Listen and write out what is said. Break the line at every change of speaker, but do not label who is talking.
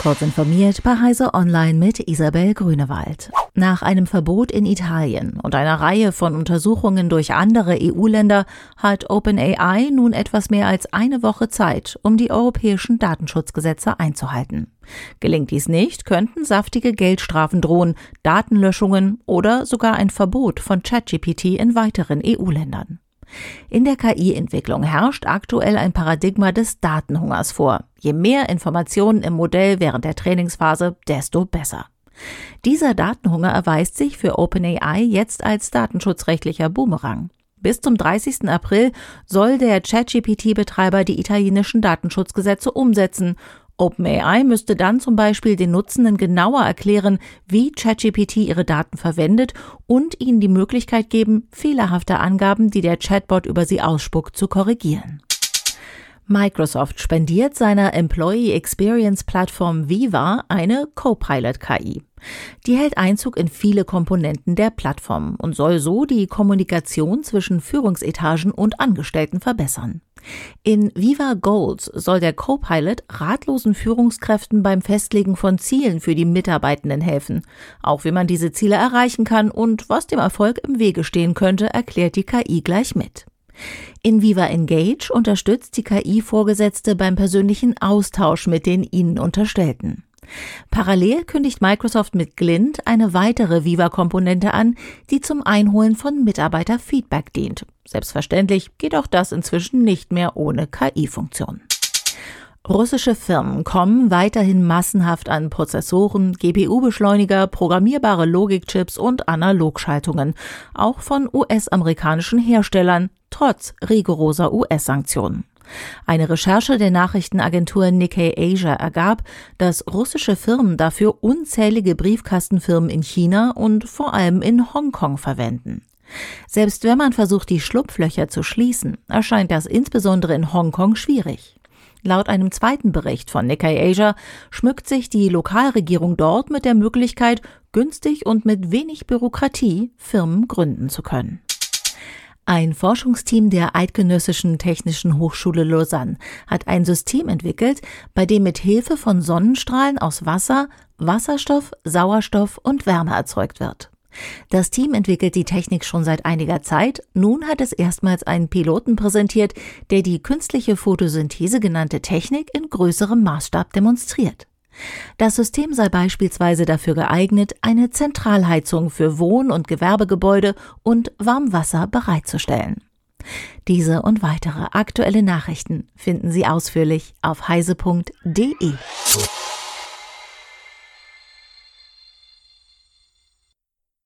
Kurz informiert bei Heise Online mit Isabel Grünewald. Nach einem Verbot in Italien und einer Reihe von Untersuchungen durch andere EU-Länder hat OpenAI nun etwas mehr als eine Woche Zeit, um die europäischen Datenschutzgesetze einzuhalten. Gelingt dies nicht, könnten saftige Geldstrafen drohen, Datenlöschungen oder sogar ein Verbot von ChatGPT in weiteren EU-Ländern. In der KI-Entwicklung herrscht aktuell ein Paradigma des Datenhungers vor. Je mehr Informationen im Modell während der Trainingsphase, desto besser. Dieser Datenhunger erweist sich für OpenAI jetzt als datenschutzrechtlicher Boomerang. Bis zum 30. April soll der ChatGPT-Betreiber die italienischen Datenschutzgesetze umsetzen OpenAI müsste dann zum Beispiel den Nutzenden genauer erklären, wie ChatGPT ihre Daten verwendet und ihnen die Möglichkeit geben, fehlerhafte Angaben, die der Chatbot über sie ausspuckt, zu korrigieren. Microsoft spendiert seiner Employee Experience Plattform Viva eine Copilot KI. Die hält Einzug in viele Komponenten der Plattform und soll so die Kommunikation zwischen Führungsetagen und Angestellten verbessern. In Viva Goals soll der Copilot ratlosen Führungskräften beim Festlegen von Zielen für die Mitarbeitenden helfen. Auch wie man diese Ziele erreichen kann und was dem Erfolg im Wege stehen könnte, erklärt die KI gleich mit. In Viva Engage unterstützt die KI Vorgesetzte beim persönlichen Austausch mit den ihnen Unterstellten. Parallel kündigt Microsoft mit Glint eine weitere Viva-Komponente an, die zum Einholen von Mitarbeiterfeedback dient. Selbstverständlich geht auch das inzwischen nicht mehr ohne KI-Funktion. Russische Firmen kommen weiterhin massenhaft an Prozessoren, GPU-Beschleuniger, programmierbare Logikchips und Analogschaltungen, auch von US-amerikanischen Herstellern, trotz rigoroser US-Sanktionen. Eine Recherche der Nachrichtenagentur Nikkei Asia ergab, dass russische Firmen dafür unzählige Briefkastenfirmen in China und vor allem in Hongkong verwenden. Selbst wenn man versucht, die Schlupflöcher zu schließen, erscheint das insbesondere in Hongkong schwierig. Laut einem zweiten Bericht von Nikkei Asia schmückt sich die Lokalregierung dort mit der Möglichkeit, günstig und mit wenig Bürokratie Firmen gründen zu können. Ein Forschungsteam der Eidgenössischen Technischen Hochschule Lausanne hat ein System entwickelt, bei dem mit Hilfe von Sonnenstrahlen aus Wasser Wasserstoff, Sauerstoff und Wärme erzeugt wird. Das Team entwickelt die Technik schon seit einiger Zeit. Nun hat es erstmals einen Piloten präsentiert, der die künstliche Photosynthese genannte Technik in größerem Maßstab demonstriert. Das System sei beispielsweise dafür geeignet, eine Zentralheizung für Wohn- und Gewerbegebäude und Warmwasser bereitzustellen. Diese und weitere aktuelle Nachrichten finden Sie ausführlich auf heise.de.